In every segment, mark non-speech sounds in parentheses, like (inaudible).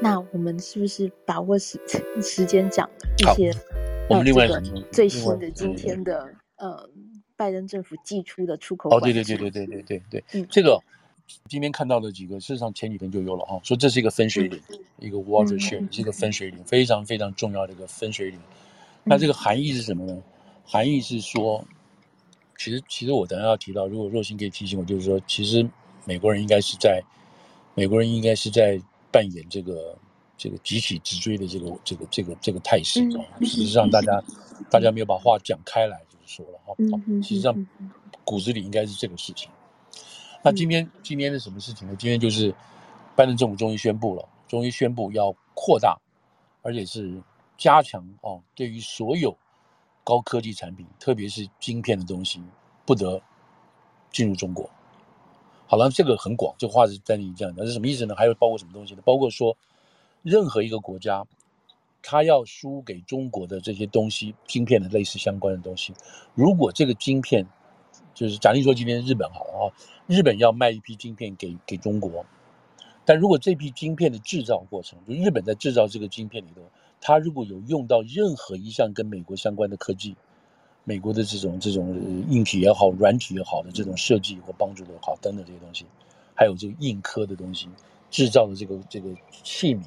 那我们是不是把握时 (laughs) 时间讲一些？我们另外最新的今天的呃，拜登政府寄出的出口哦，对对对对对对对对，嗯，这个今天看到的几个，事实上前几天就有了哈，说这是一个分水岭，一个 watershed，是一个分水岭，非常非常重要的一个分水岭。那这个含义是什么呢？含义是说，其实其实我等下要提到，如果若星可以提醒我，就是说，其实美国人应该是在，美国人应该是在扮演这个。这个急起直追的这个这个这个这个态势啊，实际上大家大家没有把话讲开来，就是说了哈，实际上骨子里应该是这个事情。那今天今天是什么事情呢？今天就是拜登政府终于宣布了，终于宣布要扩大，而且是加强哦，对于所有高科技产品，特别是晶片的东西，不得进入中国。好了，这个很广，这个话是在你这样讲，是什么意思呢？还有包括什么东西呢？包括说。任何一个国家，他要输给中国的这些东西，晶片的类似相关的东西，如果这个晶片，就是假定说今天日本好了啊，日本要卖一批晶片给给中国，但如果这批晶片的制造过程，就日本在制造这个晶片里头，它如果有用到任何一项跟美国相关的科技，美国的这种这种硬体也好，软体也好的这种设计或帮助的好等等这些东西，还有这个硬科的东西制造的这个这个器皿。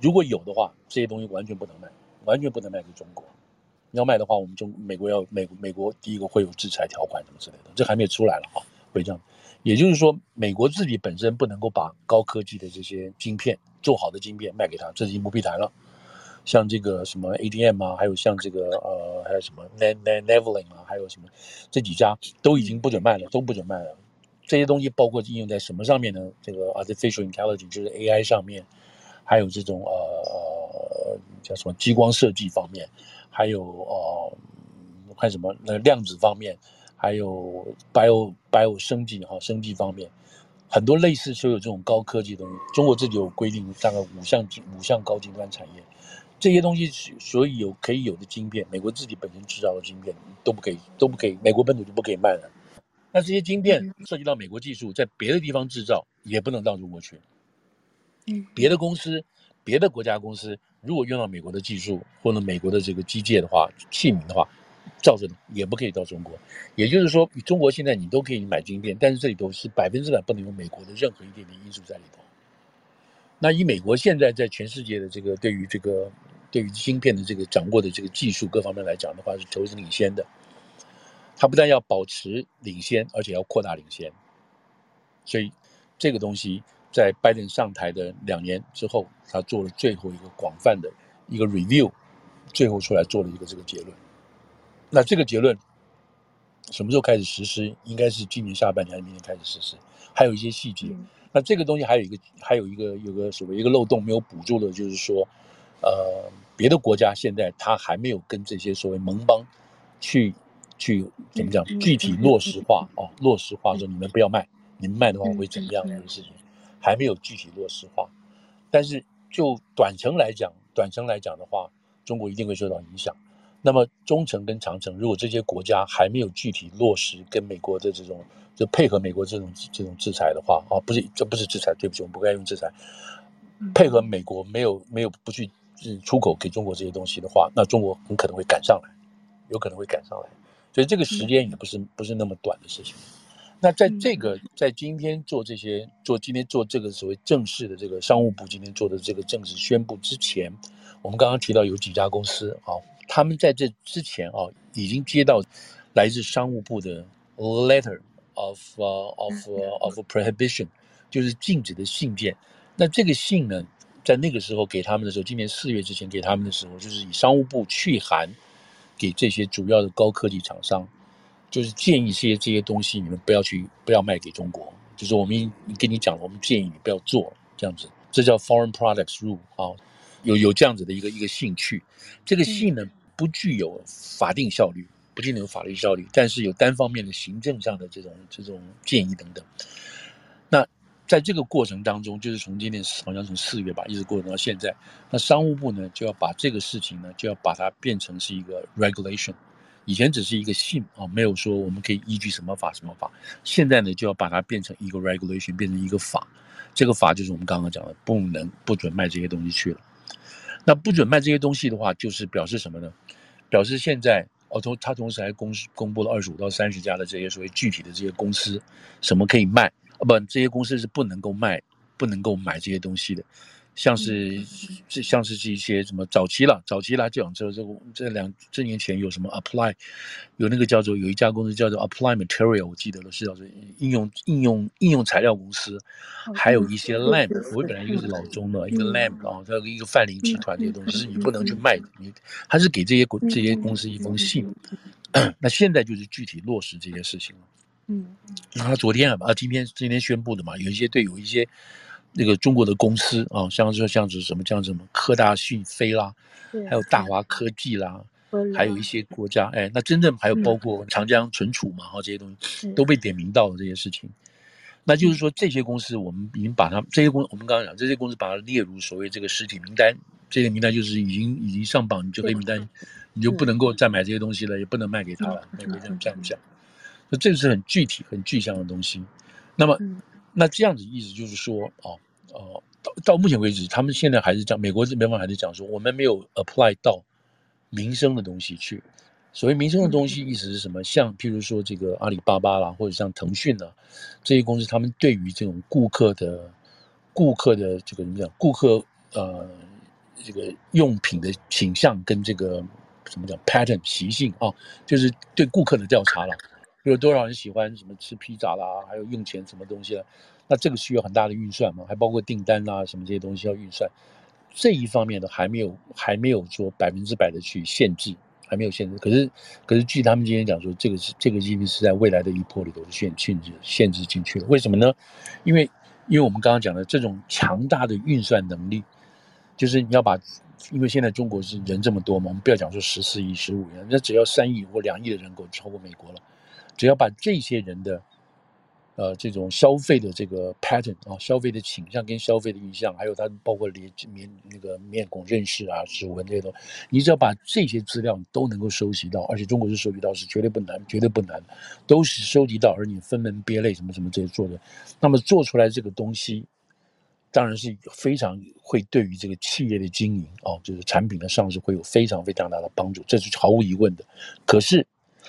如果有的话，这些东西完全不能卖，完全不能卖给中国。要卖的话，我们中美国要美美国第一个会有制裁条款什么之类的，这还没有出来了啊，会这样。也就是说，美国自己本身不能够把高科技的这些晶片做好的晶片卖给他，这已经不必谈了。像这个什么 ADM 啊，还有像这个呃，还有什么 Nevalink 啊，还有什么这几家都已经不准卖了，都不准卖了。这些东西包括应用在什么上面呢？这个 Artificial Intelligence 就是 AI 上面。还有这种呃呃叫什么激光设计方面，还有呃看什么那量子方面，还有 bio bio 生技哈生技方面，很多类似所有这种高科技的东西，中国自己有规定，大概五项五项高精端产业，这些东西所以有可以有的晶片，美国自己本身制造的晶片都不可以都不可以，美国本土就不可以卖了。那这些晶片涉及到美国技术，在别的地方制造也不能到中国去。别的公司，别的国家公司，如果用到美国的技术或者美国的这个机械的话、器皿的话，照着也不可以到中国。也就是说，中国现在你都可以买晶片，但是这里头是百分之百不能有美国的任何一点点因素在里头。那以美国现在在全世界的这个对于这个对于芯片的这个掌握的这个技术各方面来讲的话，是头是领先的。它不但要保持领先，而且要扩大领先。所以这个东西。在拜登上台的两年之后，他做了最后一个广泛的一个 review，最后出来做了一个这个结论。那这个结论什么时候开始实施？应该是今年下半年还是明年开始实施？还有一些细节。那这个东西还有一个还有一个有个所谓一个漏洞没有补住的，就是说，呃，别的国家现在他还没有跟这些所谓盟邦去去怎么讲具体落实化哦，落实化说你们不要卖，你们卖的话会怎么样这个事情？还没有具体落实化，但是就短程来讲，短程来讲的话，中国一定会受到影响。那么中程跟长程，如果这些国家还没有具体落实跟美国的这种，就配合美国这种这种制裁的话，啊，不是，这不是制裁，对不起，我们不该用制裁。配合美国没有没有不去出口给中国这些东西的话，那中国很可能会赶上来，有可能会赶上来。所以这个时间也不是不是那么短的事情。那在这个在今天做这些做今天做这个所谓正式的这个商务部今天做的这个正式宣布之前，我们刚刚提到有几家公司啊，他们在这之前啊已经接到来自商务部的 letter of、of、of prohibition，就是禁止的信件。那这个信呢，在那个时候给他们的时候，今年四月之前给他们的时候，就是以商务部去函给这些主要的高科技厂商。就是建议些这些东西，你们不要去，不要卖给中国。就是我们跟你讲了，我们建议你不要做这样子。这叫 Foreign Products Rule 啊，有有这样子的一个一个兴趣。这个信呢，不具有法定效率，不具有法律效力，但是有单方面的行政上的这种这种建议等等。那在这个过程当中，就是从今年好像从四月吧，一直过程到现在，那商务部呢就要把这个事情呢，就要把它变成是一个 regulation。以前只是一个信啊，没有说我们可以依据什么法什么法。现在呢，就要把它变成一个 regulation，变成一个法。这个法就是我们刚刚讲的，不能不准卖这些东西去了。那不准卖这些东西的话，就是表示什么呢？表示现在哦，同他同时还公公布了二十五到三十家的这些所谓具体的这些公司，什么可以卖啊？不，这些公司是不能够卖、不能够买这些东西的。像是这像是这些什么早期了，早期来讲，这这这两这年前有什么 Apply，有那个叫做有一家公司叫做 Apply Material，我记得了是叫做应用应用应用材料公司，还有一些 Lam，我本来一个是老中的，一个 Lam 啊，还有一个泛林集团这些东西是你不能去卖的，你他是给这些公这些公司一封信，(clears throat) 那现在就是具体落实这些事情了。嗯，那他昨天啊，今天今天宣布的嘛，有一些对有一些。那个中国的公司啊，像说像是什么像什么科大讯飞啦，还有大华科技啦，还有一些国家，哎，那真正还有包括长江存储嘛，哈，这些东西都被点名到了这些事情。那就是说，这些公司我们已经把它这些公，我们刚刚讲这些公司把它列入所谓这个实体名单，这些名单就是已经已经上榜，你就黑名单，你就不能够再买这些东西了，也不能卖给他了，没没这样这样讲。那这个是很具体、很具象的东西。那么，那这样子意思就是说，哦。哦，到到目前为止，他们现在还是讲，美国这边方还是讲说，我们没有 apply 到民生的东西去。所谓民生的东西，意思是什么？像譬如说这个阿里巴巴啦，或者像腾讯啦，这些公司，他们对于这种顾客的顾客的这个怎么讲？顾客呃，这个用品的倾向跟这个什么叫 pattern 习性啊，就是对顾客的调查了。有多少人喜欢什么吃披萨啦，还有用钱什么东西啦？那这个需要很大的运算嘛？还包括订单啦，什么这些东西要运算。这一方面的还没有还没有说百分之百的去限制，还没有限制。可是可是据他们今天讲说，这个是这个基金是在未来的一波里头限限制限制进去了。为什么呢？因为因为我们刚刚讲的这种强大的运算能力，就是你要把，因为现在中国是人这么多嘛，我们不要讲说十四亿、十五亿，那只要三亿或两亿的人口超过美国了。只要把这些人的，呃，这种消费的这个 pattern 啊，消费的倾向跟消费的意向，还有他包括脸面那个面孔认识啊、指纹这些东西，你只要把这些资料都能够收集到，而且中国是收集到是绝对不难，绝对不难，都是收集到，而你分门别类什么什么这些做的，那么做出来这个东西，当然是非常会对于这个企业的经营啊，就是产品的上市会有非常非常大的帮助，这是毫无疑问的。可是。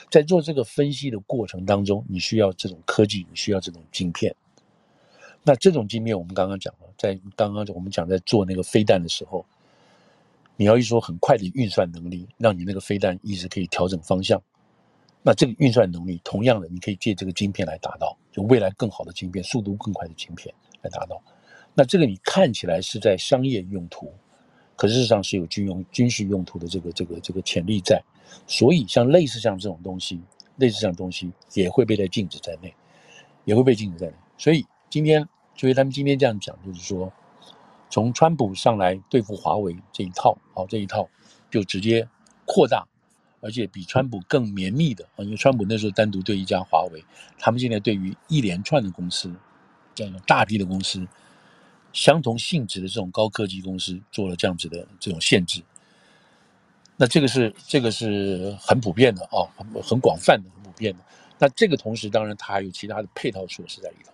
在做这个分析的过程当中，你需要这种科技，你需要这种晶片。那这种晶片，我们刚刚讲了，在刚刚我们讲在做那个飞弹的时候，你要一说很快的运算能力，让你那个飞弹一直可以调整方向。那这个运算能力，同样的，你可以借这个晶片来达到，就未来更好的晶片，速度更快的晶片来达到。那这个你看起来是在商业用途。可事实上是有军用、军事用途的这个、这个、这个潜力在，所以像类似像这种东西，类似这样东西也会被在禁止在内，也会被禁止在内。所以今天，所以他们今天这样讲，就是说，从川普上来对付华为这一套，啊，这一套就直接扩大，而且比川普更绵密的啊，因为川普那时候单独对一家华为，他们现在对于一连串的公司，这样大批的公司。相同性质的这种高科技公司做了这样子的这种限制，那这个是这个是很普遍的啊，很很广泛的、很普遍的。那这个同时，当然它还有其他的配套措施在里头，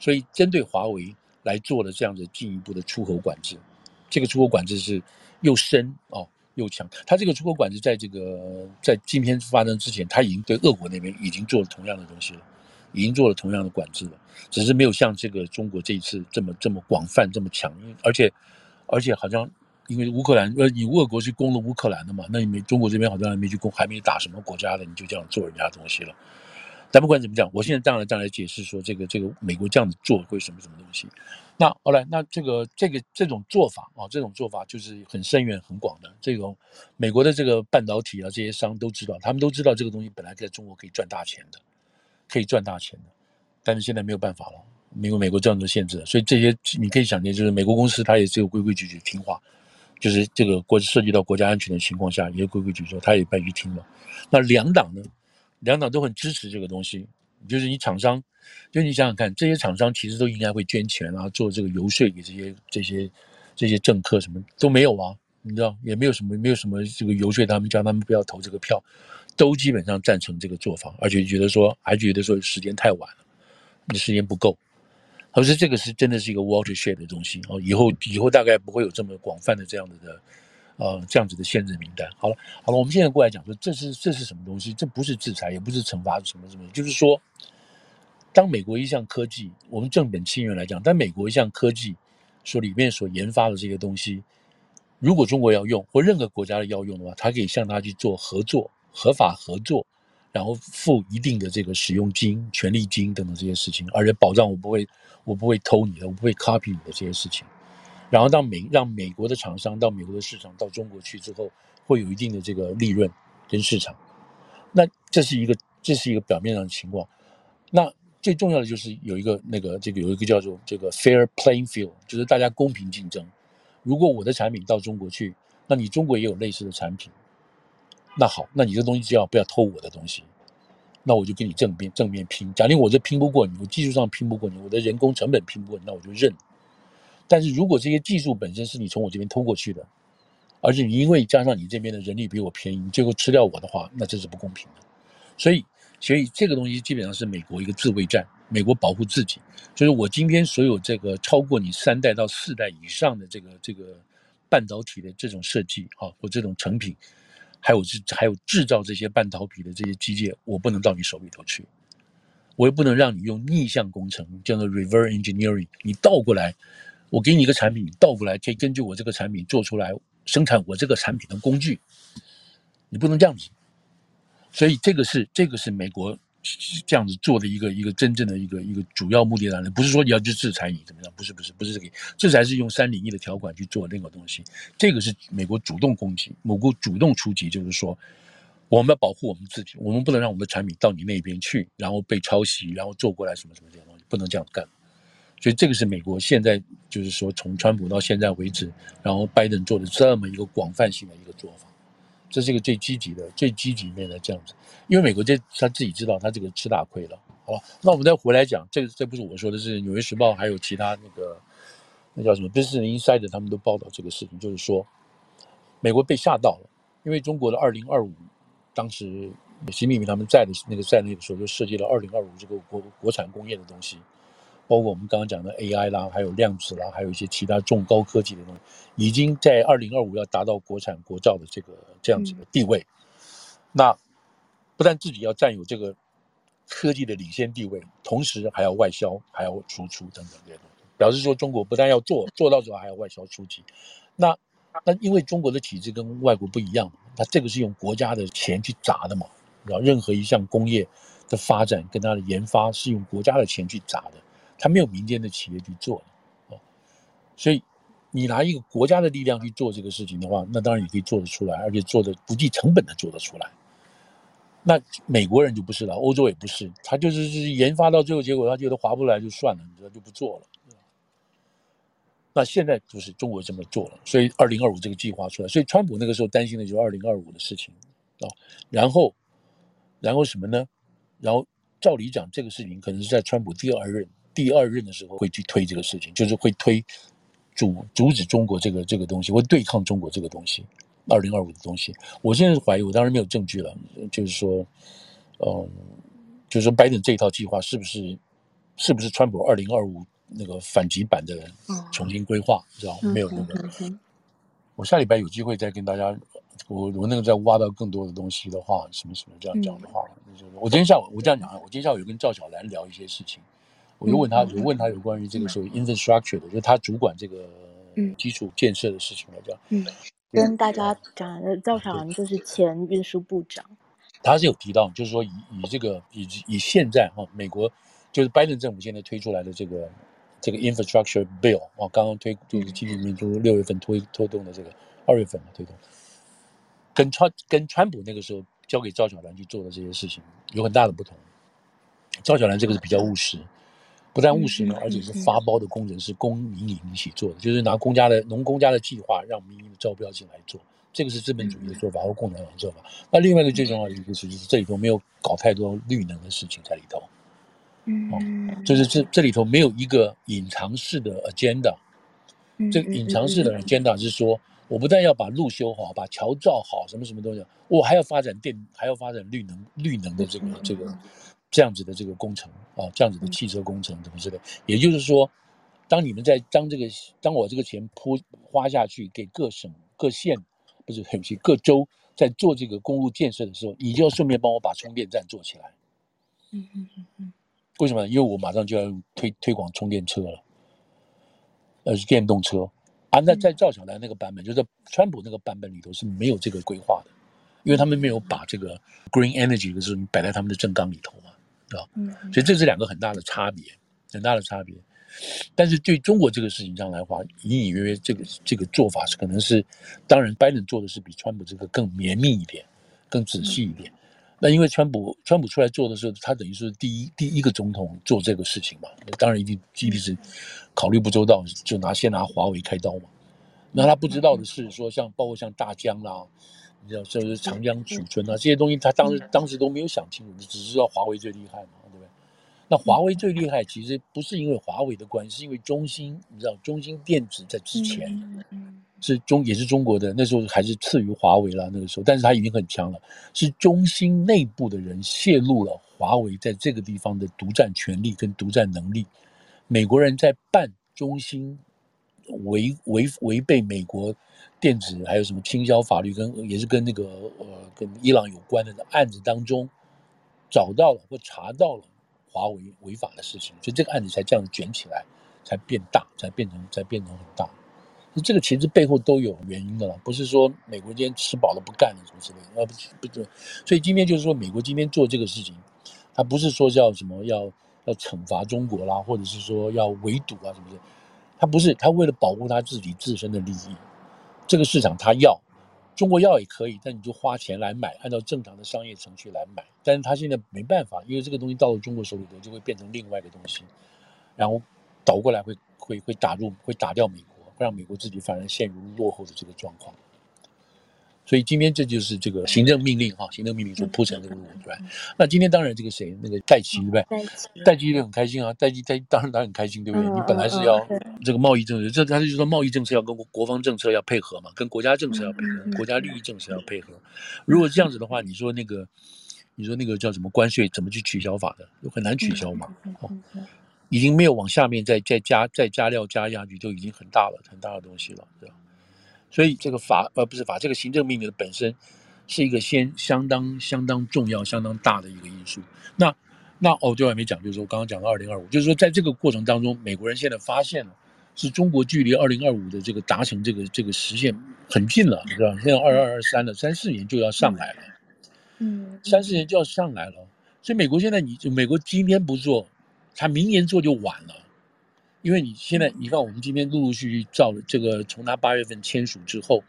所以针对华为来做了这样的进一步的出口管制。这个出口管制是又深哦又强。它这个出口管制在这个在今天发生之前，它已经对俄国那边已经做了同样的东西了。已经做了同样的管制了，只是没有像这个中国这一次这么这么广泛这么强硬，而且而且好像因为乌克兰呃，你俄国是攻了乌克兰的嘛，那你没中国这边好像还没去攻，还没打什么国家的，你就这样做人家东西了。但不管怎么讲，我现在这样来这样来解释说，这个这个美国这样子做会什么什么东西。那后来那这个这个这种做法啊，这种做法就是很深远很广的。这种美国的这个半导体啊，这些商都知道，他们都知道这个东西本来在中国可以赚大钱的。可以赚大钱的，但是现在没有办法了，因为美国这样的限制，所以这些你可以想见，就是美国公司它也只有规规矩矩听话，就是这个国涉及到国家安全的情况下，也规规矩矩，他也必须听嘛。那两党呢，两党都很支持这个东西，就是你厂商，就你想想看，这些厂商其实都应该会捐钱啊，做这个游说给这些这些这些政客，什么都没有啊，你知道，也没有什么没有什么这个游说他们，叫他们不要投这个票。都基本上赞成这个做法，而且觉得说还觉得说时间太晚了，你时间不够，而是这个是真的是一个 watershed 的东西哦，以后以后大概不会有这么广泛的这样子的，呃，这样子的限制名单。好了，好了，我们现在过来讲说，这是这是什么东西？这不是制裁，也不是惩罚，什么什么，就是说，当美国一项科技，我们正本清源来讲，当美国一项科技所里面所研发的这些东西，如果中国要用或任何国家的要用的话，它可以向他去做合作，合法合作。然后付一定的这个使用金、权利金等等这些事情，而且保障我不会，我不会偷你的，我不会 copy 你的这些事情。然后让美让美国的厂商到美国的市场到中国去之后，会有一定的这个利润跟市场。那这是一个这是一个表面上的情况。那最重要的就是有一个那个这个有一个叫做这个 fair playing field，就是大家公平竞争。如果我的产品到中国去，那你中国也有类似的产品。那好，那你这东西只要不要偷我的东西，那我就跟你正面正面拼。假定我这拼不过你，我技术上拼不过你，我的人工成本拼不过你，那我就认。但是如果这些技术本身是你从我这边偷过去的，而且你因为加上你这边的人力比我便宜，你最后吃掉我的话，那这是不公平的。所以，所以这个东西基本上是美国一个自卫战，美国保护自己，就是我今天所有这个超过你三代到四代以上的这个这个半导体的这种设计啊，或这种成品。还有制还有制造这些半导体的这些机械，我不能到你手里头去，我又不能让你用逆向工程，叫做 reverse engineering，你倒过来，我给你一个产品，你倒过来可以根据我这个产品做出来生产我这个产品的工具，你不能这样子，所以这个是这个是美国。这样子做的一个一个真正的一个一个主要目的来源，不是说你要去制裁你怎么样，不是不是不是这个，制裁是用三零一的条款去做那个东西，这个是美国主动攻击，美国主动出击，就是说我们要保护我们自己，我们不能让我们的产品到你那边去，然后被抄袭，然后做过来什么什么这些东西，不能这样干。所以这个是美国现在就是说从川普到现在为止，然后拜登做的这么一个广泛性的一个做法。这是一个最积极的、最积极面的这样子，因为美国这他自己知道他这个吃大亏了，好吧？那我们再回来讲，这这不是我说的，是《纽约时报》还有其他那个那叫什么《Business Insider》他们都报道这个事情，就是说美国被吓到了，因为中国的二零二五，当时习近平他们在的那个在那个时候就设计了二零二五这个国国产工业的东西。包括我们刚刚讲的 AI 啦，还有量子啦，还有一些其他重高科技的东西，已经在二零二五要达到国产国造的这个这样子的地位。嗯、那不但自己要占有这个科技的领先地位，同时还要外销，还要输出等等这些东西，表示说中国不但要做，做到之后还要外销出去。那那因为中国的体制跟外国不一样，它这个是用国家的钱去砸的嘛，然后任何一项工业的发展跟它的研发是用国家的钱去砸的。他没有民间的企业去做的，哦，所以你拿一个国家的力量去做这个事情的话，那当然你可以做得出来，而且做得不计成本的做得出来。那美国人就不是了，欧洲也不是，他就是是研发到最后结果，他觉得划不来就算了，你知道就不做了。那现在就是中国这么做了，所以二零二五这个计划出来，所以川普那个时候担心的就是二零二五的事情啊，然后，然后什么呢？然后照理讲，这个事情可能是在川普第二任。第二任的时候会去推这个事情，就是会推阻阻止中国这个这个东西，会对抗中国这个东西。二零二五的东西，我现在是怀疑，我当然没有证据了，就是说，嗯，就是说拜登这一套计划是不是是不是川普二零二五那个反击版的重新规划，知道没有那个。我下礼拜有机会再跟大家，我我那个再挖到更多的东西的话，什么什么这样讲的话，就是我今天下午我这样讲啊，我今天下午有跟赵小兰聊一些事情。我就问他，就问他有关于这个所谓 infrastructure 的，就是他主管这个基础建设的事情来讲。嗯，跟大家讲的赵小兰就是前运输部长。他是有提到，就是说以以这个以以现在哈美国就是拜登政府现在推出来的这个这个 infrastructure bill 啊，刚刚推就是今年年初六月份推推动的这个二月份嘛推动，跟川跟川普那个时候交给赵小兰去做的这些事情有很大的不同。赵小兰这个是比较务实。不但务实呢，而且是发包的工程是公民营一起做的，就是拿公家的农公家的计划让民营的招标进来做，这个是资本主义的做法和共产党的做法。那另外一个最重要的一个事就是这里头没有搞太多绿能的事情在里头，嗯，就是这这里头没有一个隐藏式的 agenda，这个隐藏式的 agenda 是说，我不但要把路修好，把桥造好，什么什么东西，我还要发展电，还要发展绿能绿能的这个这个。这样子的这个工程啊，这样子的汽车工程怎么之类。也就是说，当你们在当这个当我这个钱铺花下去给各省各县，不是很些各州在做这个公路建设的时候，你就要顺便帮我把充电站做起来。嗯嗯嗯嗯。为什么？因为我马上就要推推广充电车了，呃，是电动车啊。那在赵小兰那个版本，就是川普那个版本里头是没有这个规划的，因为他们没有把这个 green energy 的事情摆在他们的政纲里头嘛，啊。所以这是两个很大的差别，很大的差别。但是对中国这个事情上来话，隐隐约约这个这个做法是可能是，当然拜登做的是比川普这个更绵密一点，更仔细一点。那因为川普川普出来做的时候，他等于是第一第一个总统做这个事情嘛，当然一定一定是考虑不周到，就拿先拿华为开刀嘛。那他不知道的是说，像包括像大疆啦，你知道就是长江储存啊这些东西，他当时当时都没有想清楚，只知道华为最厉害嘛，对不对？那华为最厉害，其实不是因为华为的关系，是因为中兴，你知道中兴电子在之前。是中也是中国的，那时候还是次于华为了那个时候，但是他已经很强了。是中兴内部的人泄露了华为在这个地方的独占权利跟独占能力。美国人在办中兴违违违背美国电子还有什么倾销法律跟也是跟那个呃跟伊朗有关的案子当中，找到了或查到了华为违法的事情，所以这个案子才这样卷起来，才变大，才变成才变成很大。这个其实背后都有原因的了，不是说美国今天吃饱了不干了什么之类的，呃，不不，所以今天就是说美国今天做这个事情，他不是说叫什么要要惩罚中国啦，或者是说要围堵啊什么的，他不是，他为了保护他自己自身的利益，这个市场他要，中国要也可以，但你就花钱来买，按照正常的商业程序来买，但是他现在没办法，因为这个东西到了中国手里头就会变成另外的东西，然后倒过来会会会打入会打掉美国。会让美国自己反而陷入落后的这个状况，所以今天这就是这个行政命令哈，行政命令所铺成这个路对吧？那今天当然这个谁那个戴奇对不对？戴奇也很开心啊，戴奇戴当然他很开心对不对？你本来是要这个贸易政策，这他就是说贸易政策要跟国防政策要配合嘛，跟国家政策要配合，国家利益政策要配合。如果这样子的话，你说那个你说那个叫什么关税怎么去取消法的，很难取消嘛？哦。已经没有往下面再再加再加料加下去，就已经很大了，很大的东西了，对吧？所以这个法呃不是法，这个行政命令的本身是一个先相当相当重要、相当大的一个因素。那那哦，对，我还没讲，就是说刚刚讲到二零二五，就是说在这个过程当中，美国人现在发现了，是中国距离二零二五的这个达成这个这个实现很近了，你知道吗？现在二二二三了，三四年就要上来了，嗯，三四年就要上来了。所以美国现在你就美国今天不做。他明年做就晚了，因为你现在你看，我们今天陆陆续续造了这个，从他八月份签署之后，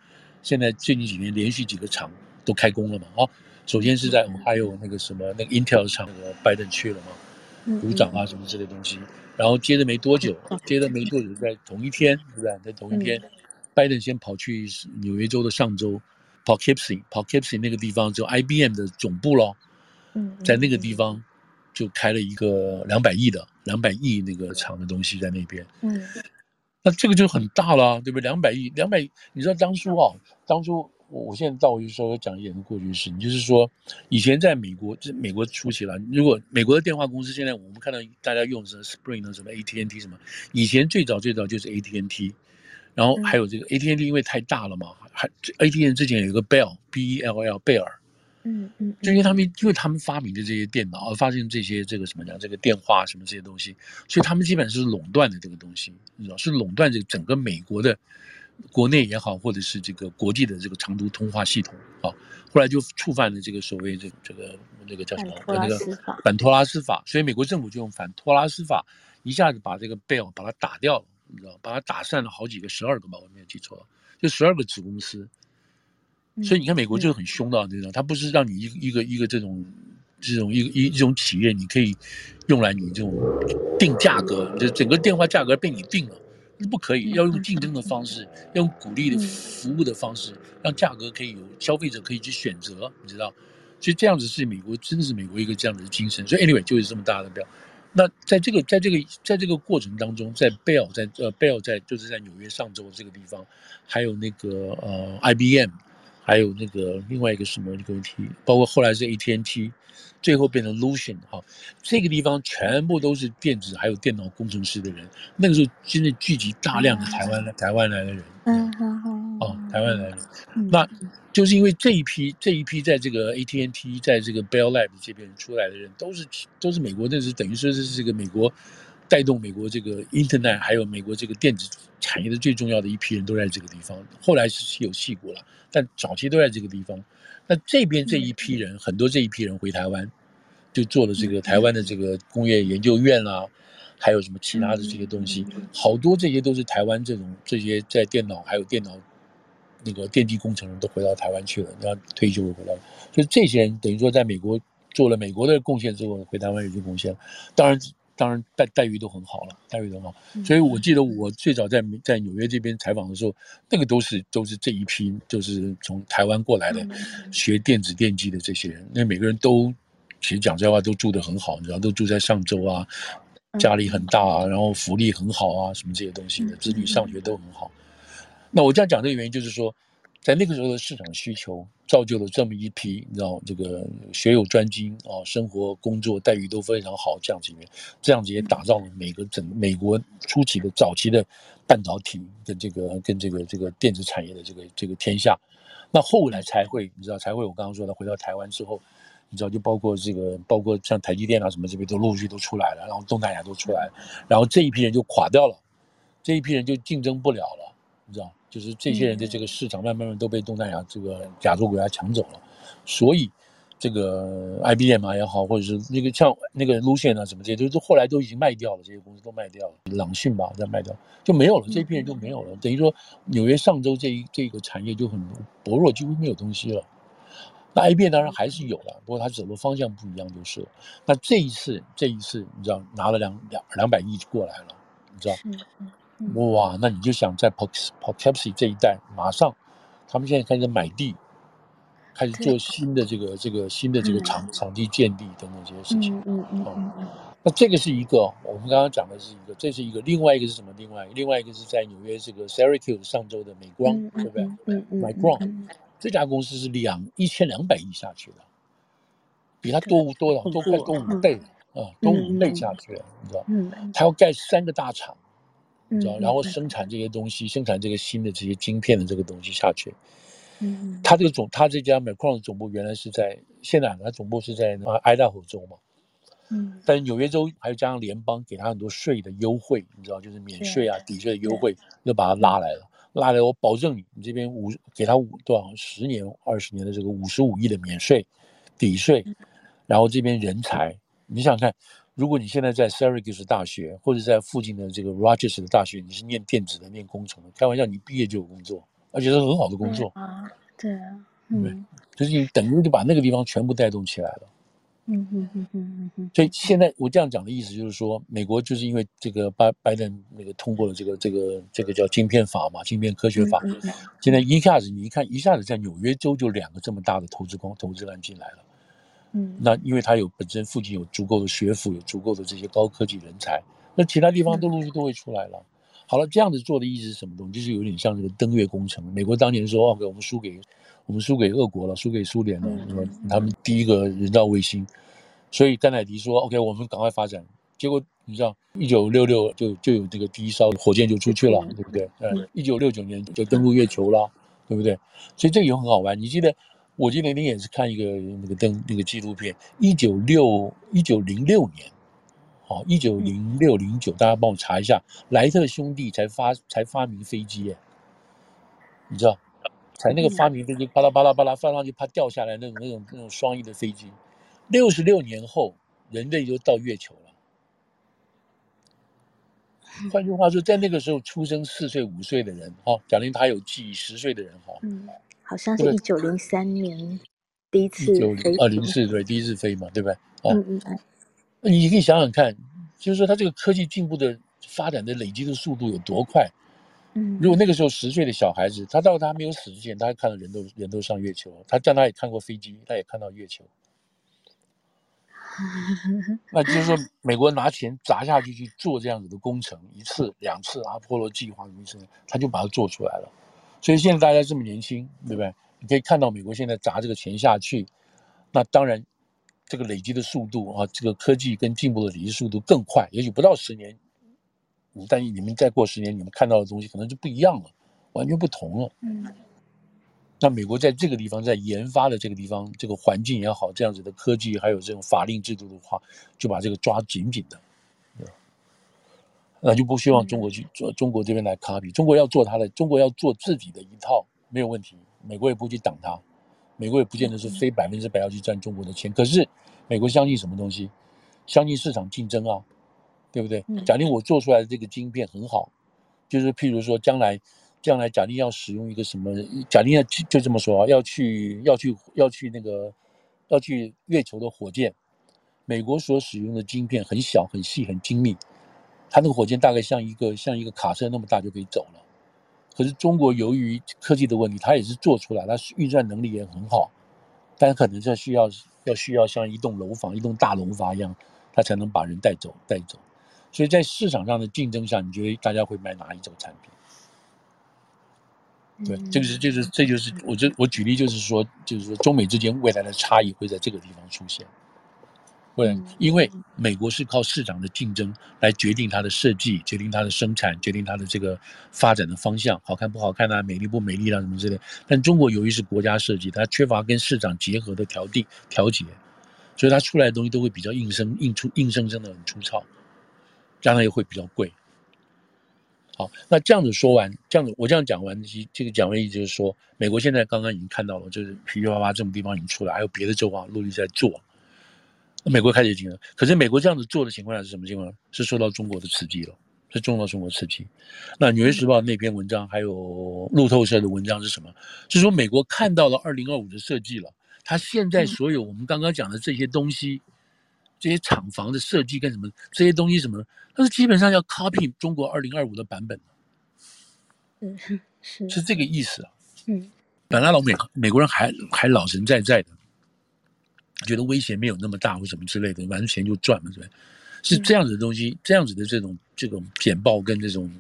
现在最近几年连续几个厂都开工了嘛？啊，首先是在还有那个什么那个 Intel 厂，那个拜登去了嘛，鼓掌啊什么之类东西，然后接着没多久，接着没多久在同一天，对不对？在同一天，拜登先跑去纽约州的上州，Poughkeepsie Poughkeepsie 那个地方就 IBM 的总部咯，在那个地方。就开了一个两百亿的两百亿那个厂的东西在那边，嗯，那这个就很大了，对不对？两百亿，两百亿，你知道当初啊，当初我我现在倒回去稍微讲一点过去式，就是说，以前在美国，这美国初期了，如果美国的电话公司现在我们看到大家用什么 Sprint 什么 AT&T 什么，以前最早最早就是 AT&T，然后还有这个 AT&T 因为太大了嘛，还 AT&T 之前有一个 Bell B E L L 贝尔。嗯嗯，就因为他们，因为他们发明的这些电脑，而发现这些这个什么讲，这个电话什么这些东西，所以他们基本上是垄断的这个东西，你知道，是垄断这个整个美国的国内也好，或者是这个国际的这个长途通话系统啊。后来就触犯了这个所谓这、这个那个叫什么？那个反托拉斯法，所以美国政府就用反托拉斯法，一下子把这个贝尔把它打掉了，你知道，把它打散了好几个，十二个吧，我没有记错，就十二个子公司。所以你看，美国就是很凶的这种，它不是让你一个一个一个这种这种一一一种企业，你可以用来你这种定价格，就整个电话价格被你定了，不可以，要用竞争的方式，要用鼓励的服务的方式，让价格可以有消费者可以去选择，你知道？所以这样子是美国，真的是美国一个这样的精神。所以 anyway 就是这么大的标。那在这个在这个在这个过程当中，在贝尔在呃贝尔在就是在纽约上周这个地方，还有那个呃 IBM。还有那个另外一个什么一个问题，包括后来是 AT&T，最后变成 Lucent 哈，这个地方全部都是电子还有电脑工程师的人，那个时候真的聚集大量的台湾来、嗯、台湾来的人，嗯好好，哦，台湾来的人，嗯、那就是因为这一批这一批在这个 AT&T 在这个 Bell Labs 这边出来的人，都是都是美国，那是等于说是这个美国。带动美国这个 Internet，还有美国这个电子产业的最重要的一批人都在这个地方。后来是有戏骨了，但早期都在这个地方。那这边这一批人，很多这一批人回台湾，就做了这个台湾的这个工业研究院啦，还有什么其他的这些东西，好多这些都是台湾这种这些在电脑还有电脑那个电机工程人都回到台湾去了，然后退休回来了。所以这些人等于说在美国做了美国的贡献之后，回台湾也就贡献了。当然。当然待待遇都很好了，待遇都很好。所以我记得我最早在在纽约这边采访的时候，那个都是都是这一批，就是从台湾过来的学电子电机的这些人。那每个人都其实讲这话都住得很好，你知道，都住在上周啊，家里很大啊，然后福利很好啊，什么这些东西的，子女上学都很好。那我这样讲这个原因就是说。在那个时候的市场需求，造就了这么一批，你知道，这个学有专精啊，生活工作待遇都非常好，这样子，这样子也打造了每个整美国初期的早期的半导体跟这个跟这个这个电子产业的这个这个天下。那后来才会，你知道，才会我刚刚说的，回到台湾之后，你知道，就包括这个，包括像台积电啊什么这边都陆续都出来了，然后东南亚都出来了，然后这一批人就垮掉了，这一批人就竞争不了了，你知道。就是这些人的这个市场慢慢慢都被东南亚这个亚洲国家抢走了，所以这个 IBM 啊也好，或者是那个像那个 Lucent 啊什么这些，都是后来都已经卖掉了，这些公司都卖掉了，朗讯吧再卖掉就没有了，这批人就没有了。等于说纽约上周这一这个产业就很薄弱，几乎没有东西了。那 IBM 当然还是有了，不过它走的方向不一样就是了。那这一次这一次你知道拿了两两两百亿就过来了，你知道。哇，那你就想在 Poughkeepsie 这一带，马上，他们现在开始买地，开始做新的这个这个新的这个场场地建立等等这些事情。嗯嗯嗯嗯。那这个是一个，我们刚刚讲的是一个，这是一个，另外一个是什么？另外另外一个是在纽约这个 Syracuse 上周的美光，对不对？嗯嗯。Micron 这家公司是两一千两百亿下去的，比它多多少？多快多五倍啊，多五倍下去了，你知道？嗯。它要盖三个大厂。你知道，然后生产这些东西，生产这个新的这些晶片的这个东西下去。嗯，他这个总，他这家 Micron 的总部原来是在，现在他总部是在啊爱达荷州嘛。嗯，但纽约州还有加上联邦给他很多税的优惠，你知道，就是免税啊、抵税的优惠，又把他拉来了，拉来我保证你，你这边五给他五多少十年、二十年的这个五十五亿的免税抵税，然后这边人才，你想想看。如果你现在在 Syracuse 大学，或者在附近的这个 Rochester 的大学，你是念电子的、念工程的，开玩笑，你毕业就有工作，而且是很好的工作啊。对啊，嗯，对，就是你等于就把那个地方全部带动起来了。嗯嗯嗯嗯嗯。所以现在我这样讲的意思就是说，美国就是因为这个拜拜登那个通过了这个这个这个叫晶片法嘛，晶片科学法，嗯嗯、现在一下子你一看，一下子在纽约州就两个这么大的投资公投资案进来了。嗯，那因为它有本身附近有足够的学府，有足够的这些高科技人才，那其他地方都陆续都会出来了。好了，这样子做的意思是什么东西？就是有点像这个登月工程。美国当年说，，OK，我们输给我们输给俄国了，输给苏联了，他们第一个人造卫星。所以甘乃迪说，OK，我们赶快发展。结果你知道，一九六六就就有这个第一艘火箭就出去了，对不对？嗯，一九六九年就登陆月球了，对不对？所以这个也很好玩。你记得？我记得那天也是看一个那个灯那个纪录片，一九六一九零六年，好，一九零六零九，大家帮我查一下，莱特兄弟才发才发明飞机耶，你知道，才那个发明飞机，巴拉巴拉巴拉放上去，怕掉下来那种那种那种双翼的飞机，六十六年后，人类就到月球了。换句话说，在那个时候出生四岁五岁的人，哈，假定他有几十岁的人，哈。好像是一九零三年第一次飞，二零四对第一次飞嘛，对不对？哦、嗯嗯嗯。那你可以想想看，就是说他这个科技进步的发展的累积的速度有多快？嗯。如果那个时候十岁的小孩子，他到他没有死之前，他看到人都人都上月球，他将来也看过飞机，他也看到月球。(laughs) 那就是说，美国拿钱砸下去去做这样子的工程，一次两次阿波罗计划什么什么，他就把它做出来了。所以现在大家这么年轻，对不对？你可以看到美国现在砸这个钱下去，那当然这个累积的速度啊，这个科技跟进步的累积速度更快，也许不到十年，但你们再过十年，你们看到的东西可能就不一样了，完全不同了。嗯。那美国在这个地方，在研发的这个地方，这个环境也好，这样子的科技，还有这种法令制度的话，就把这个抓紧紧的，那就不希望中国去做，中国这边来 copy，中国要做他的，中国要做自己的一套，没有问题，美国也不去挡他，美国也不见得是非百分之百要去赚中国的钱，可是美国相信什么东西？相信市场竞争啊，对不对？假定我做出来的这个晶片很好，就是譬如说将来。将来假定要使用一个什么，假定要就这么说啊，要去要去要去那个要去月球的火箭，美国所使用的晶片很小很细很精密，它那个火箭大概像一个像一个卡车那么大就可以走了。可是中国由于科技的问题，它也是做出来，它运算能力也很好，但可能这需要要需要像一栋楼房一栋大楼房一样，它才能把人带走带走。所以在市场上的竞争下，你觉得大家会买哪一种产品？对，这个是就是这就是我这我举例就是说，就是说中美之间未来的差异会在这个地方出现。会，因为美国是靠市场的竞争来决定它的设计，决定它的生产，决定它的这个发展的方向，好看不好看啊，美丽不美丽啊，什么之类。但中国由于是国家设计，它缺乏跟市场结合的调定调节，所以它出来的东西都会比较硬生硬出硬生生的很粗糙，加上又会比较贵。好，那这样子说完，这样子我这样讲完，这个讲完意思就是说，美国现在刚刚已经看到了，就是噼里啪啦这种地方已经出来，还有别的州啊陆续在做，美国开始进了。可是美国这样子做的情况下是什么情况？是受到中国的刺激了，是受到中国刺激。那《纽约时报》那篇文章，还有路透社的文章是什么？是说美国看到了二零二五的设计了，他现在所有我们刚刚讲的这些东西。这些厂房的设计跟什么这些东西什么，他是基本上要 copy 中国二零二五的版本，嗯，是是这个意思啊。嗯，本来老美美国人还还老神在在的，觉得威胁没有那么大或什么之类的，反正钱就赚了，对，是这样子的东西，这样子的这种这种简报跟这种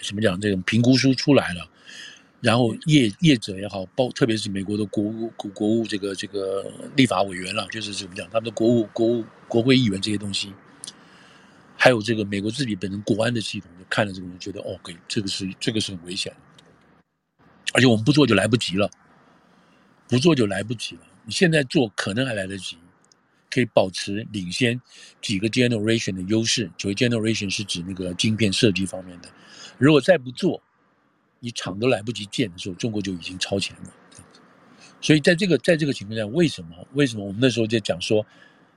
什么讲这种评估书出来了。然后业业者也好，包特别是美国的国务国国务这个这个立法委员了，就是怎么讲，他们的国务国务国会议员这些东西，还有这个美国自己本身国安的系统，就看了这个，觉得哦，可以，这个是这个是很危险的，而且我们不做就来不及了，不做就来不及了。你现在做可能还来得及，可以保持领先几个 generation 的优势。所谓 generation 是指那个晶片设计方面的，如果再不做。你厂都来不及建的时候，中国就已经超前了。所以在这个在这个情况下，为什么为什么我们那时候在讲说，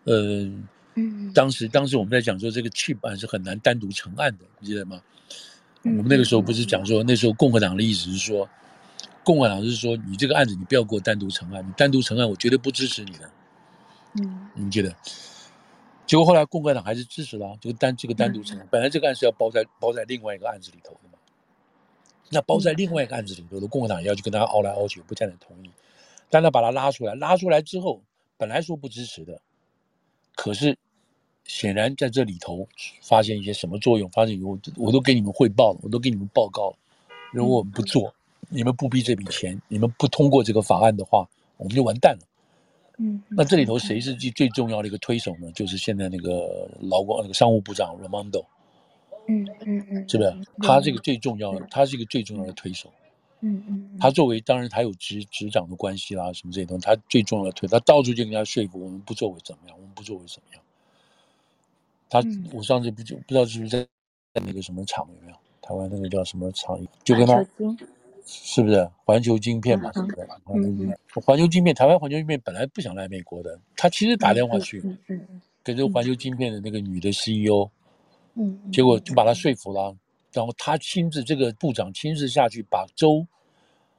呃，嗯，当时当时我们在讲说这个 chip 案是很难单独成案的，你记得吗？我们那个时候不是讲说，那时候共和党的意思是说，共和党是说你这个案子你不要给我单独成案，你单独成案我绝对不支持你的。嗯，你记得？结果后来共和党还是支持了这个单这个单独成案，本来这个案是要包在包在另外一个案子里头的嘛。那包在另外一个案子里头的共和党也要去跟他拗来拗去，不见得同意。但他把他拉出来，拉出来之后，本来说不支持的，可是显然在这里头发现一些什么作用，发现以后我都给你们汇报了，我都给你们报告了。如果我们不做，你们不逼这笔钱，你们不通过这个法案的话，我们就完蛋了。嗯，那这里头谁是最最重要的一个推手呢？就是现在那个劳工那个商务部长 Raimondo。嗯嗯嗯，是不是？他这个最重要的，他是一个最重要的推手。嗯嗯，他作为当然他有执执掌的关系啦，什么这些东西，他最重要的推，他到处就跟人家说服我们不作为怎么样，我们不作为怎么样。他我上次不就不知道是不是在在那个什么厂有没有？台湾那个叫什么厂？就跟他是不是环球晶片嘛？是不是？嗯，环球晶片，台湾环球晶片本来不想来美国的，他其实打电话去，跟这个环球晶片的那个女的 CEO。嗯，结果就把他说服了，然后他亲自这个部长亲自下去，把州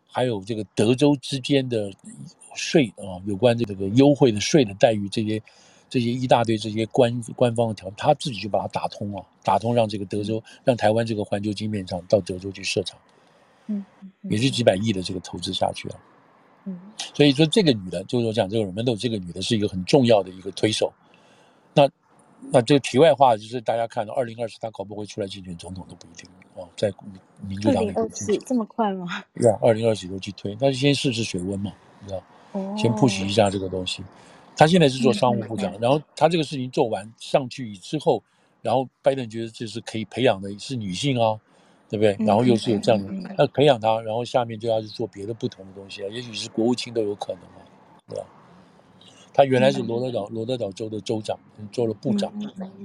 还有这个德州之间的税啊，有关这个优惠的税的待遇，这些这些一大堆这些官官方的条，他自己就把它打通了，打通让这个德州让台湾这个环球晶片厂到德州去设厂，嗯，也是几百亿的这个投资下去了，嗯，所以说这个女的，就是我讲这个 Raimondo 这个女的是一个很重要的一个推手，那。那这个题外话就是大家看到二零二四他搞不会出来竞选总统都不一定哦，在民主党里二四这么快吗？对啊，二零二四都去推，那就先试试水温嘛，你知道，哦、先 push 一下这个东西。他现在是做商务部长，嗯、然后他这个事情做完上去之后，然后拜登觉得这是可以培养的是女性啊，对不对？然后又是有这样的，那培养他，然后下面就要去做别的不同的东西啊，也许是国务卿都有可能啊，对吧？他原来是罗德岛罗德岛州的州长，做了部长，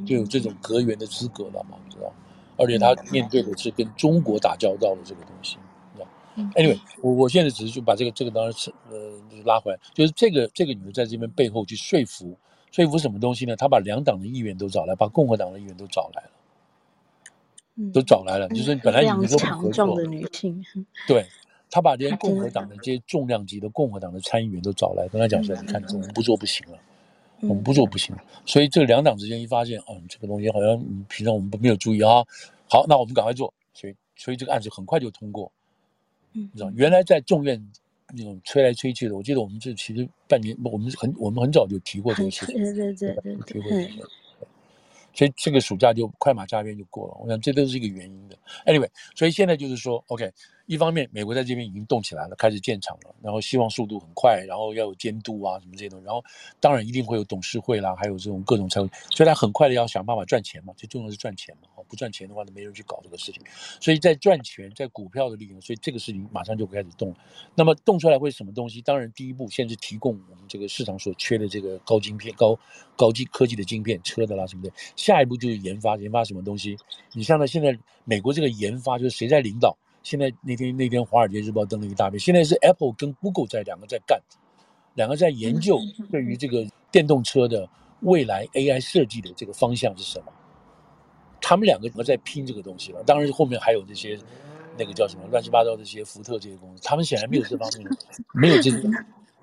就有这种阁员的资格了嘛，知道？而且他面对的是跟中国打交道的这个东西，知道？Anyway，我我现在只是就把这个这个当然是呃拉回来，就是这个这个女的在这边背后去说服说服什么东西呢？他把两党的议员都找来，把共和党的议员都找来了，都找来了，就是本来你们都不合作的女性，(laughs) 对。他把连共和党的这些重量级的共和党的参议员都找来，跟他讲说：“你看，我们不做不行了，我们不做不行。”所以这两党之间一发现，嗯，这个东西好像平常我们没有注意啊。好，那我们赶快做。所以，所以这个案子很快就通过。嗯，你知道，原来在众院那种吹来吹去的，我记得我们这其实半年，我们很我们很早就提过这个事情，对对对对，提过这个。所以这个暑假就快马加鞭就过了，我想这都是一个原因的。Anyway，所以现在就是说，OK，一方面美国在这边已经动起来了，开始建厂了，然后希望速度很快，然后要有监督啊什么这些东西，然后当然一定会有董事会啦，还有这种各种财务，所以他很快的要想办法赚钱嘛，最重要的是赚钱嘛，不赚钱的话，呢没人去搞这个事情。所以在赚钱，在股票的利用，所以这个事情马上就开始动。那么动出来会什么东西？当然第一步先是提供我们这个市场所缺的这个高晶片、高高级科技的晶片，车的啦什么的。下一步就是研发，研发什么东西？你像呢，现在美国这个研发就是谁在领导？现在那天那天《华尔街日报》登了一大篇，现在是 Apple 跟 Google 在两个在干，两个在研究对于这个电动车的未来 AI 设计的这个方向是什么？他们两个在拼这个东西了。当然后面还有这些那个叫什么乱七八糟的这些福特这些公司，他们显然没有这方面，没有这些，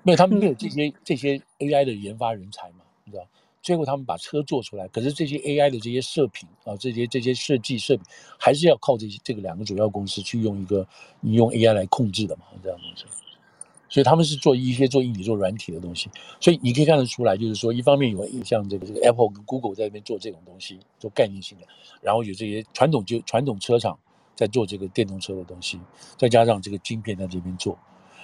没有他们没有这些这些 AI 的研发人才嘛，你知道？最后他们把车做出来，可是这些 AI 的这些射频啊，这些这些设计设备，还是要靠这些这个两个主要公司去用一个你用 AI 来控制的嘛，这样东西。所以他们是做一些做硬体、做软体的东西。所以你可以看得出来，就是说一方面有像这个这个 Apple 跟 Google 在那边做这种东西，做概念性的，然后有这些传统就传统车厂在做这个电动车的东西，再加上这个晶片在这边做。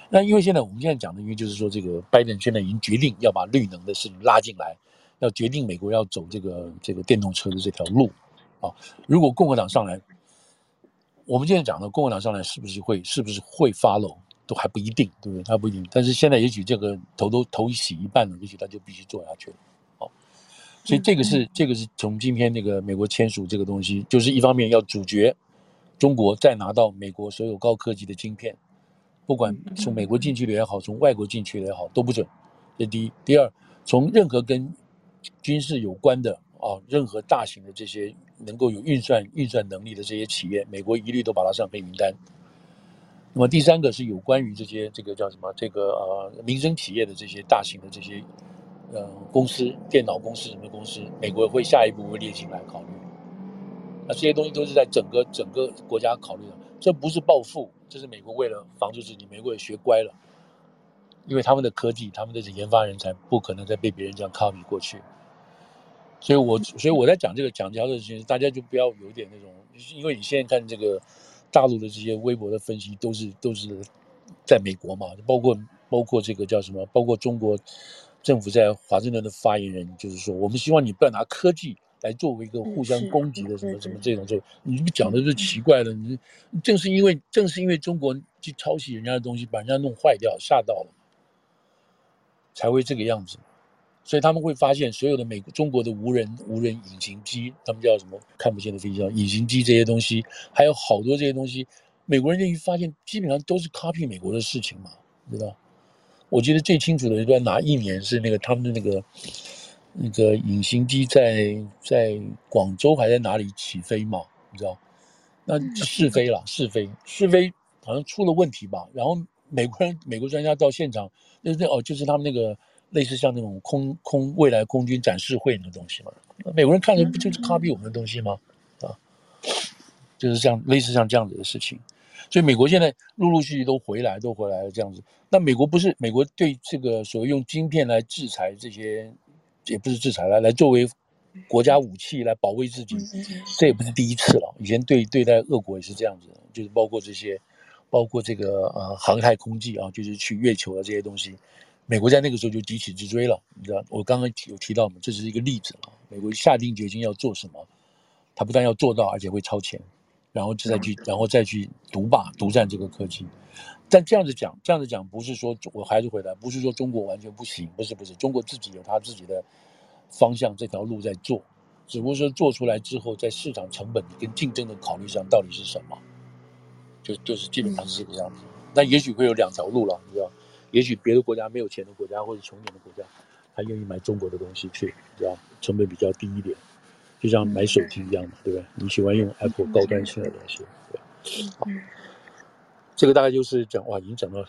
那因为现在我们现在讲的，因为就是说这个拜登现在已经决定要把绿能的事情拉进来。要决定美国要走这个这个电动车的这条路，啊，如果共和党上来，我们现在讲的共和党上来是不是会是不是会 follow 都还不一定，对不对？他不一定，但是现在也许这个头都头洗一半了，也许他就必须做下去了，哦，所以这个是这个是从今天那个美国签署这个东西，就是一方面要阻绝中国再拿到美国所有高科技的晶片，不管从美国进去的也好，从外国进去的也好都不准，这第一，第二，从任何跟军事有关的啊，任何大型的这些能够有运算运算能力的这些企业，美国一律都把它上黑名单。那么第三个是有关于这些这个叫什么这个呃民生企业的这些大型的这些呃公司，电脑公司什么公司，美国会下一步会列进来考虑。那这些东西都是在整个整个国家考虑的，这不是暴富，这是美国为了防止自己，美国也学乖了。因为他们的科技，他们的研发人才不可能再被别人这样 copy 过去，所以我所以我在讲这个讲这个事情，大家就不要有点那种，因为你现在看这个大陆的这些微博的分析，都是都是在美国嘛，包括包括这个叫什么，包括中国政府在华盛顿的发言人，就是说，我们希望你不要拿科技来作为一个互相攻击的什么什么这种这种，你不讲的是奇怪的，你正是因为正是因为中国去抄袭人家的东西，把人家弄坏掉，吓到了。才会这个样子，所以他们会发现所有的美国、中国的无人无人隐形机，他们叫什么看不见的飞机，叫隐形机这些东西，还有好多这些东西，美国人就发现基本上都是 copy 美国的事情嘛，知道？我记得最清楚的一段哪一年是那个他们的那个那个隐形机在在广州还在哪里起飞嘛，你知道？那试飞了，试飞试飞好像出了问题吧，然后。美国人、美国专家到现场，那那哦，就是他们那个类似像那种空空未来空军展示会那个东西嘛。美国人看着不就是 copy 我们的东西吗？啊，就是像类似像这样子的事情。所以美国现在陆陆续续都回来，都回来了这样子。那美国不是美国对这个所谓用晶片来制裁这些，也不是制裁来来作为国家武器来保卫自己，这也不是第一次了。以前对对待俄国也是这样子，就是包括这些，包括这个呃航太空技啊，就是去月球的这些东西，美国在那个时候就急起直追了。你知道，我刚刚有提到嘛，这是一个例子了。美国下定决心要做什么，他不但要做到，而且会超前，然后再去，然后再去独霸独占这个科技。但这样子讲，这样子讲不是说我还是回来，不是说中国完全不行，不是不是，中国自己有他自己的方向，这条路在做，只不过说做出来之后，在市场成本跟竞争的考虑上到底是什么，就就是基本上是这个样子。那也许会有两条路了，你知道，也许别的国家没有钱的国家或者穷点的国家，他愿意买中国的东西去，你知道，成本比较低一点，就像买手机一样嘛，对不对？你喜欢用 Apple 高端性的东西，对吧？好。这个大概就是讲哇，已经讲到。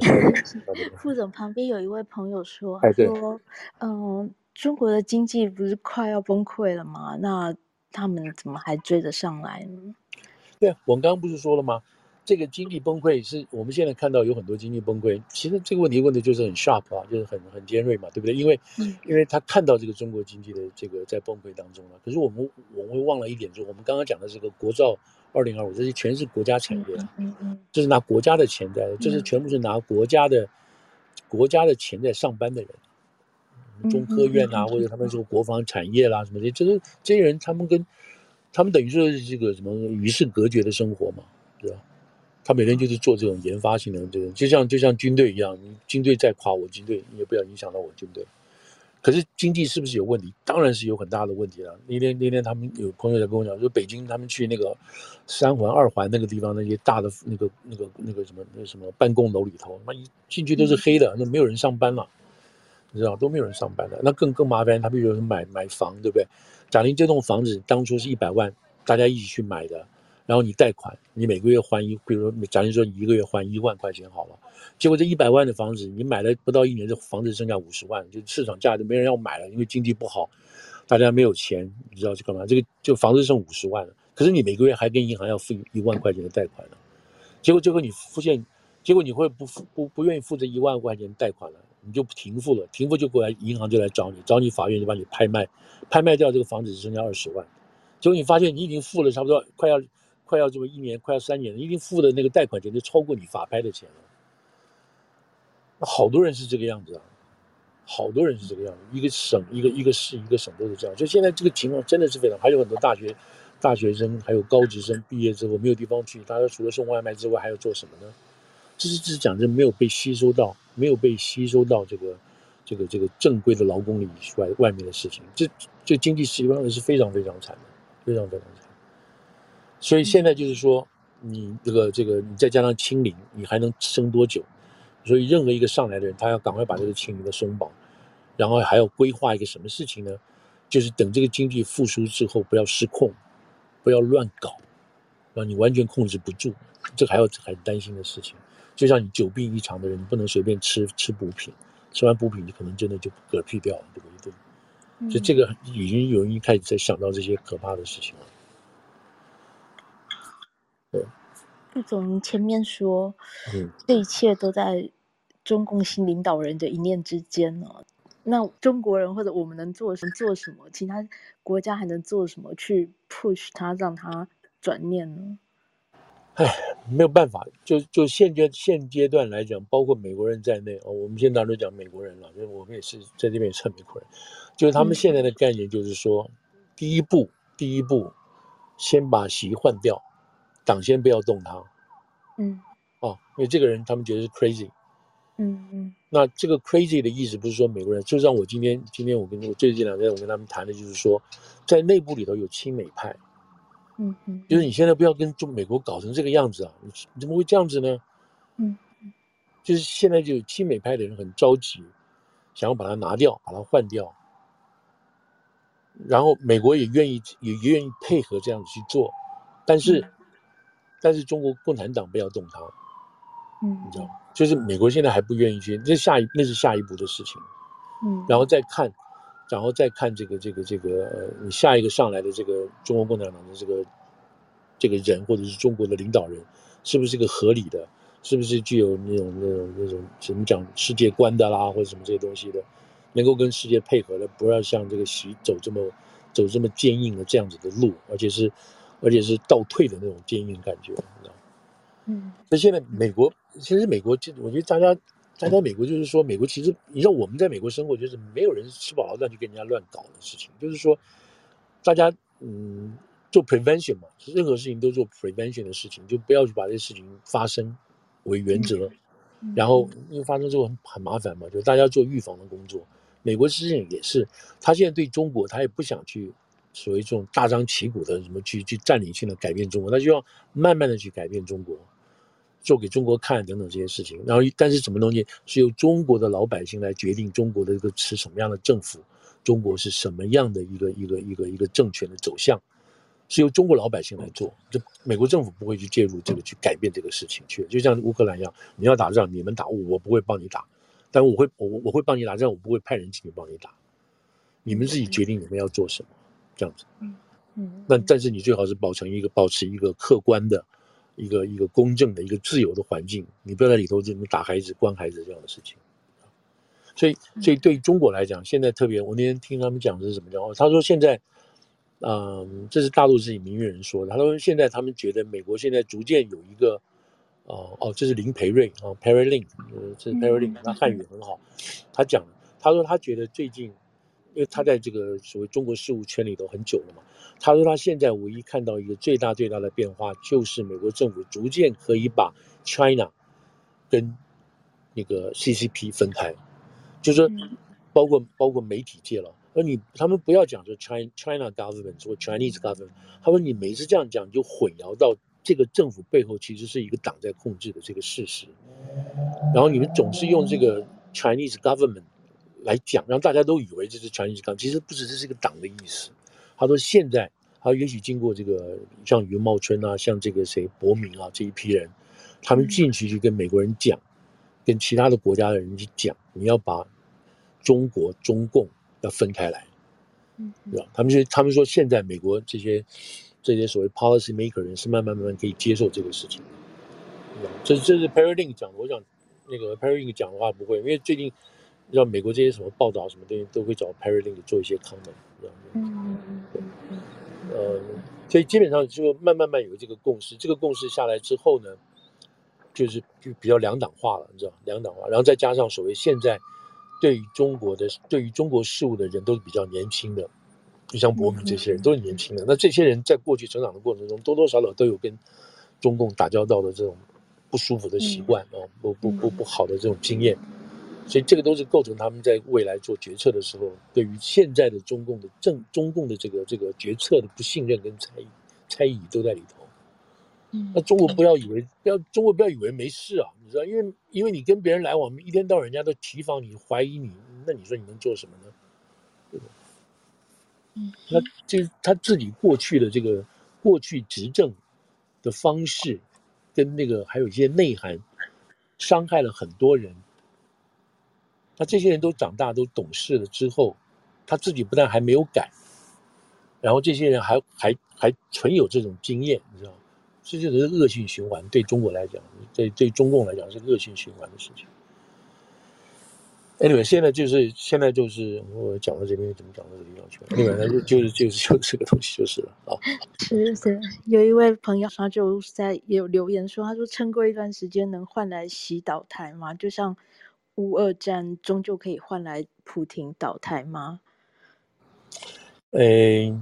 (laughs) 副总旁边有一位朋友说：“哎、说，嗯，中国的经济不是快要崩溃了吗？那他们怎么还追得上来呢？”对啊，我们刚刚不是说了吗？这个经济崩溃是我们现在看到有很多经济崩溃。其实这个问题问的就是很 sharp 啊，就是很很尖锐嘛，对不对？因为，嗯、因为他看到这个中国经济的这个在崩溃当中了。可是我们我们会忘了一点，就是我们刚刚讲的这个国造。二零二五，这些全是国家产业，嗯嗯，这是拿国家的钱在，这是全部是拿国家的国家的钱在上班的人，中科院啊，或者他们说国防产业啦什么的，这是这些人，他们跟他们等于说是这个什么与世隔绝的生活嘛，对吧？他每天就是做这种研发性的这种，就像就像军队一样，你军队再垮，我军队你也不要影响到我军队。可是经济是不是有问题？当然是有很大的问题了。那天那天他们有朋友在跟我讲，说北京他们去那个三环、二环那个地方，那些大的那个那个那个什么那什么办公楼里头，那一进去都是黑的，那没有人上班了，你知道都没有人上班了。那更更麻烦，他比如说买买房，对不对？贾玲这栋房子当初是一百万，大家一起去买的。然后你贷款，你每个月还一，比如说，假如说你一个月还一万块钱好了，结果这一百万的房子，你买了不到一年，这房子剩下五十万，就市场价就没人要买了，因为经济不好，大家没有钱，你知道去干嘛？这个就房子剩五十万了，可是你每个月还跟银行要付一万块钱的贷款了，结果结果你付现，结果你会不付不不愿意付这一万块钱贷款了，你就停付了，停付就过来，银行就来找你，找你法院就把你拍卖，拍卖掉这个房子只剩下二十万，结果你发现你已经付了差不多快要。快要这么一年，快要三年了，一定付的那个贷款钱就超过你法拍的钱了。那好多人是这个样子啊，好多人是这个样子，一个省一个一个市一个省都是这样。就现在这个情况真的是非常，还有很多大学大学生还有高职生毕业之后没有地方去，大家除了送外卖之外还要做什么呢？这是这是讲真没有被吸收到，没有被吸收到这个这个这个正规的劳工里以外外面的事情，这这经济实际上是非常非常惨的，非常非常惨。所以现在就是说，你这个这个，你再加上清零，你还能撑多久？所以任何一个上来的人，他要赶快把这个清零的松绑，然后还要规划一个什么事情呢？就是等这个经济复苏之后，不要失控，不要乱搞，让你完全控制不住，这还要很担心的事情。就像你久病一场的人，你不能随便吃吃补品，吃完补品你可能真的就嗝屁掉了，对不对？所以这个已经有人开始在想到这些可怕的事情了。副总前面说，嗯，这一切都在中共新领导人的一念之间呢。那中国人或者我们能做什么？做什么？其他国家还能做什么去 push 他，让他转念呢？哎，没有办法。就就现阶现阶段来讲，包括美国人在内啊，我们现在都讲美国人了，因为我们也是在这边也是美国人。就是他们现在的概念，就是说，嗯，第一步，第一步，先把习换掉。党先不要动他，嗯，哦，因为这个人他们觉得是 crazy，嗯嗯，那这个 crazy 的意思不是说美国人，就像我今天今天我跟我最近两天我跟他们谈的就是说，在内部里头有亲美派，嗯嗯，就是你现在不要跟中美国搞成这个样子啊，你你怎么会这样子呢？嗯，就是现在就有亲美派的人很着急，想要把它拿掉，把它换掉，然后美国也愿意也愿意配合这样子去做，但是。嗯但是中国共产党不要动它，嗯，你知道吗？就是美国现在还不愿意去，这下一那是下一步的事情，嗯，然后再看，然后再看这个这个这个呃，你下一个上来的这个中国共产党的这个这个人或者是中国的领导人，是不是个合理的？是不是具有那种那种那种怎么讲世界观的啦，或者什么这些东西的，能够跟世界配合的，不要像这个习走这么走这么坚硬的这样子的路，而且是而且是倒退的那种坚硬感觉，你知道？嗯，所以现在美国其实美国就我觉得大家大家美国就是说美国其实你知道我们在美国生活就是没有人吃饱了饭去跟人家乱搞的事情，就是说大家嗯。做 prevention 嘛，任何事情都做 prevention 的事情，就不要去把这些事情发生为原则。嗯、然后因为发生之后很很麻烦嘛，就大家做预防的工作。美国事情也是，他现在对中国，他也不想去所谓这种大张旗鼓的什么去去占领性的改变中国，他就要慢慢的去改变中国，做给中国看等等这些事情。然后但是什么东西是由中国的老百姓来决定中国的一个是什么样的政府，中国是什么样的一个一个一个一个政权的走向。是由中国老百姓来做，就美国政府不会去介入这个，去改变这个事情去。就像乌克兰一样，你要打仗，你们打我，我不会帮你打，但我会我我会帮你打仗，我不会派人进去帮你打。你们自己决定你们要做什么，这样子。嗯嗯。那但是你最好是保持一个保持一个客观的，一个一个公正的一个自由的环境，你不要在里头这么打孩子、关孩子这样的事情。所以所以对中国来讲，现在特别，我那天听他们讲的是什么讲？他说现在。嗯，这是大陆自己名誉人说的。他说现在他们觉得美国现在逐渐有一个，哦哦，这是林培瑞啊，Parolin，这是 Parolin，他汉语很好。他讲，他说他觉得最近，因为他在这个所谓中国事务圈里头很久了嘛。他说他现在唯一看到一个最大最大的变化，就是美国政府逐渐可以把 China 跟那个 CCP 分开，就是说包括包括媒体界了。而你他们不要讲说 China China government 或 Chinese government，他说你每次这样讲，你就混淆到这个政府背后其实是一个党在控制的这个事实。然后你们总是用这个 Chinese government 来讲，让大家都以为这是 Chinese government，其实不是，这是一个党的意思。他说现在，他也许经过这个像余茂春啊，像这个谁伯明啊这一批人，他们进去去跟美国人讲，跟其他的国家的人去讲，你要把中国中共。要分开来，嗯，对吧？他们就，他们说，现在美国这些这些所谓 policy maker 人是慢慢慢慢可以接受这个事情的，对吧？这这是 Parolin 讲的，我想那个 Parolin 讲的话不会，因为最近你知道美国这些什么报道什么东西都会找 Parolin 做一些 comment，这样子，嗯。嗯。嗯，呃，所以基本上就慢慢慢有这个共识，这个共识下来之后呢，就是就比较两党化了，你知道，两党化，然后再加上所谓现在。对于中国的，对于中国事务的人都是比较年轻的，就像伯明这些人都是年轻的。那这些人在过去成长的过程中，多多少少都有跟中共打交道的这种不舒服的习惯啊，不不不不好的这种经验，所以这个都是构成他们在未来做决策的时候，对于现在的中共的政中共的这个这个决策的不信任跟猜疑猜疑都在里头。那中国不要以为不要中国不要以为没事啊，你知道，因为因为你跟别人来往，一天到晚人家都提防你、怀疑你，那你说你能做什么呢？对吧？嗯，那就他自己过去的这个过去执政的方式，跟那个还有一些内涵，伤害了很多人。那这些人都长大都懂事了之后，他自己不但还没有改，然后这些人还还还存有这种经验，你知道吗？这就是恶性循环，对中国来讲，对对中共来讲是恶性循环的事情。Anyway，现在就是现在就是我讲到这边，怎么讲到这个地方去了？另外呢，就就是就是就是这个东西就是了啊。(laughs) 是是，有一位朋友他就在也有留言说，他说撑过一段时间能换来洗倒台吗？就像乌俄战终究可以换来普廷倒台吗？诶。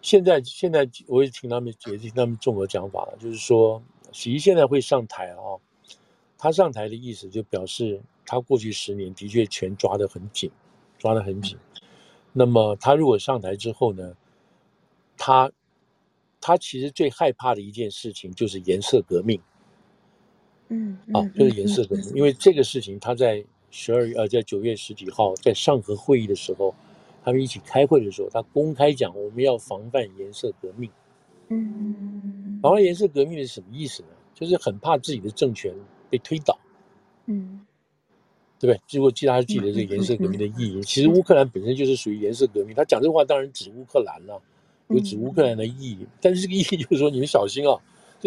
现在现在我也听他们也听他们中国讲法了，就是说习现在会上台啊、哦，他上台的意思就表示他过去十年的确全抓得很紧，抓得很紧。那么他如果上台之后呢，他他其实最害怕的一件事情就是颜色革命，嗯，啊，就是颜色革命，因为这个事情他在十二月呃在九月十几号在上合会议的时候。他们一起开会的时候，他公开讲我们要防范颜色革命。嗯，防范颜色革命是什么意思呢？就是很怕自己的政权被推倒。嗯，对不对？如果记得他记得这个颜色革命的意义，其实乌克兰本身就是属于颜色革命。他讲这话当然指乌克兰了，有指乌克兰的意义。但是这个意义就是说，你们小心啊，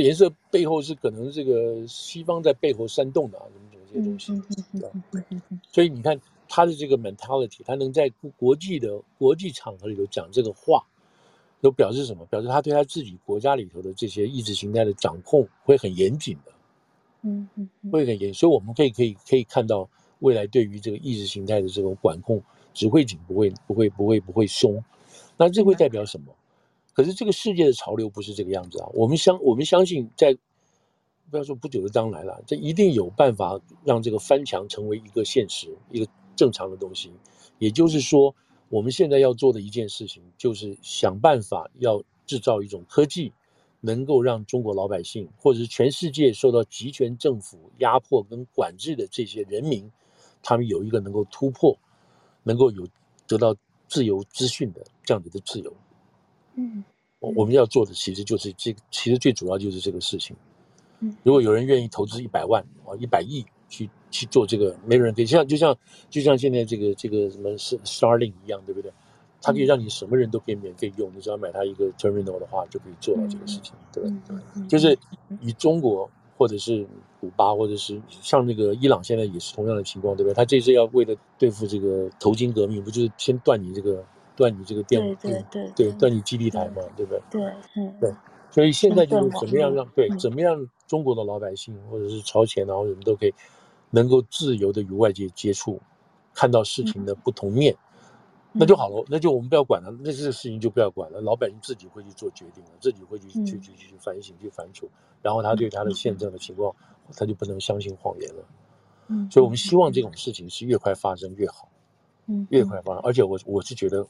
颜色背后是可能这个西方在背后煽动的啊，什么什么这些东西。所以你看。他的这个 mentality，他能在国际的国际场合里头讲这个话，都表示什么？表示他对他自己国家里头的这些意识形态的掌控会很严谨的，嗯嗯，会很严。所以我们可以可以可以看到，未来对于这个意识形态的这种管控只会紧，不会不会不会不会松。那这会代表什么？可是这个世界的潮流不是这个样子啊！我们相我们相信在。不要说不久的将来了，这一定有办法让这个翻墙成为一个现实，一个正常的东西。也就是说，我们现在要做的一件事情，就是想办法要制造一种科技，能够让中国老百姓，或者是全世界受到集权政府压迫跟管制的这些人民，他们有一个能够突破，能够有得到自由资讯的这样子的自由。嗯，我我们要做的其实就是这，其实最主要就是这个事情。嗯如果有人愿意投资一百万啊，一百亿去去做这个，没有人可以像就像就像现在这个这个什么是 Starling 一样，对不对？它可以让你什么人都可以免费用，你只要买它一个 terminal 的话，就可以做到这个事情，对不对？就是以中国或者是古巴或者是像那个伊朗，现在也是同样的情况，对不对？他这次要为了对付这个头巾革命，不就是先断你这个断你这个电对对对断你基地台嘛，对不对？对，嗯，对。所以现在就是怎么样让对怎么样中国的老百姓或者是朝鲜然后人都可以能够自由的与外界接触，看到事情的不同面，那就好了，那就我们不要管了，那这个事情就不要管了，老百姓自己会去做决定了，自己会去去去去反省去反刍，然后他对他的现在的情况，他就不能相信谎言了。嗯，所以我们希望这种事情是越快发生越好，嗯，越快发生，而且我我是觉得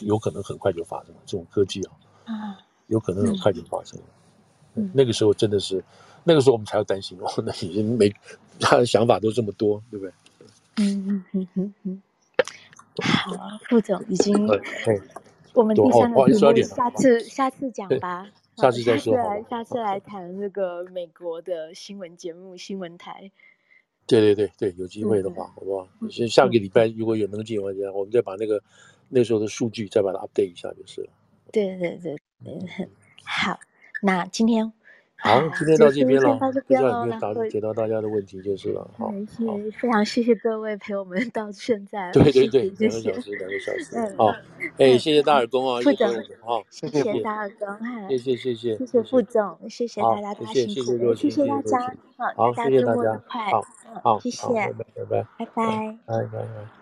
有可能很快就发生了这种科技啊。啊。有可能很快就发生了，嗯，那个时候真的是，那个时候我们才要担心哦。那已经没他的想法都这么多，对不对？嗯嗯嗯嗯嗯。好，副总已经，我们第三个题目下次下次讲吧，下次再说。来下次来谈那个美国的新闻节目新闻台。对对对对，有机会的话，好不好？先下个礼拜如果有能进的话，我们再把那个那时候的数据再把它 update 一下就是了。对对对。嗯，好，那今天好，今天到这边了，不知道有没有答解答大家的问题就是了。好，谢非常谢谢各位陪我们到现在。对对对，两个小时，两个小时。好，哎，谢谢大耳公啊，副总，好，谢谢大耳公哈，谢谢谢谢，谢谢副总，谢谢大家谢谢谢，谢谢大家，好，谢谢大家，快，好，谢谢，拜拜，拜拜，拜拜，拜拜。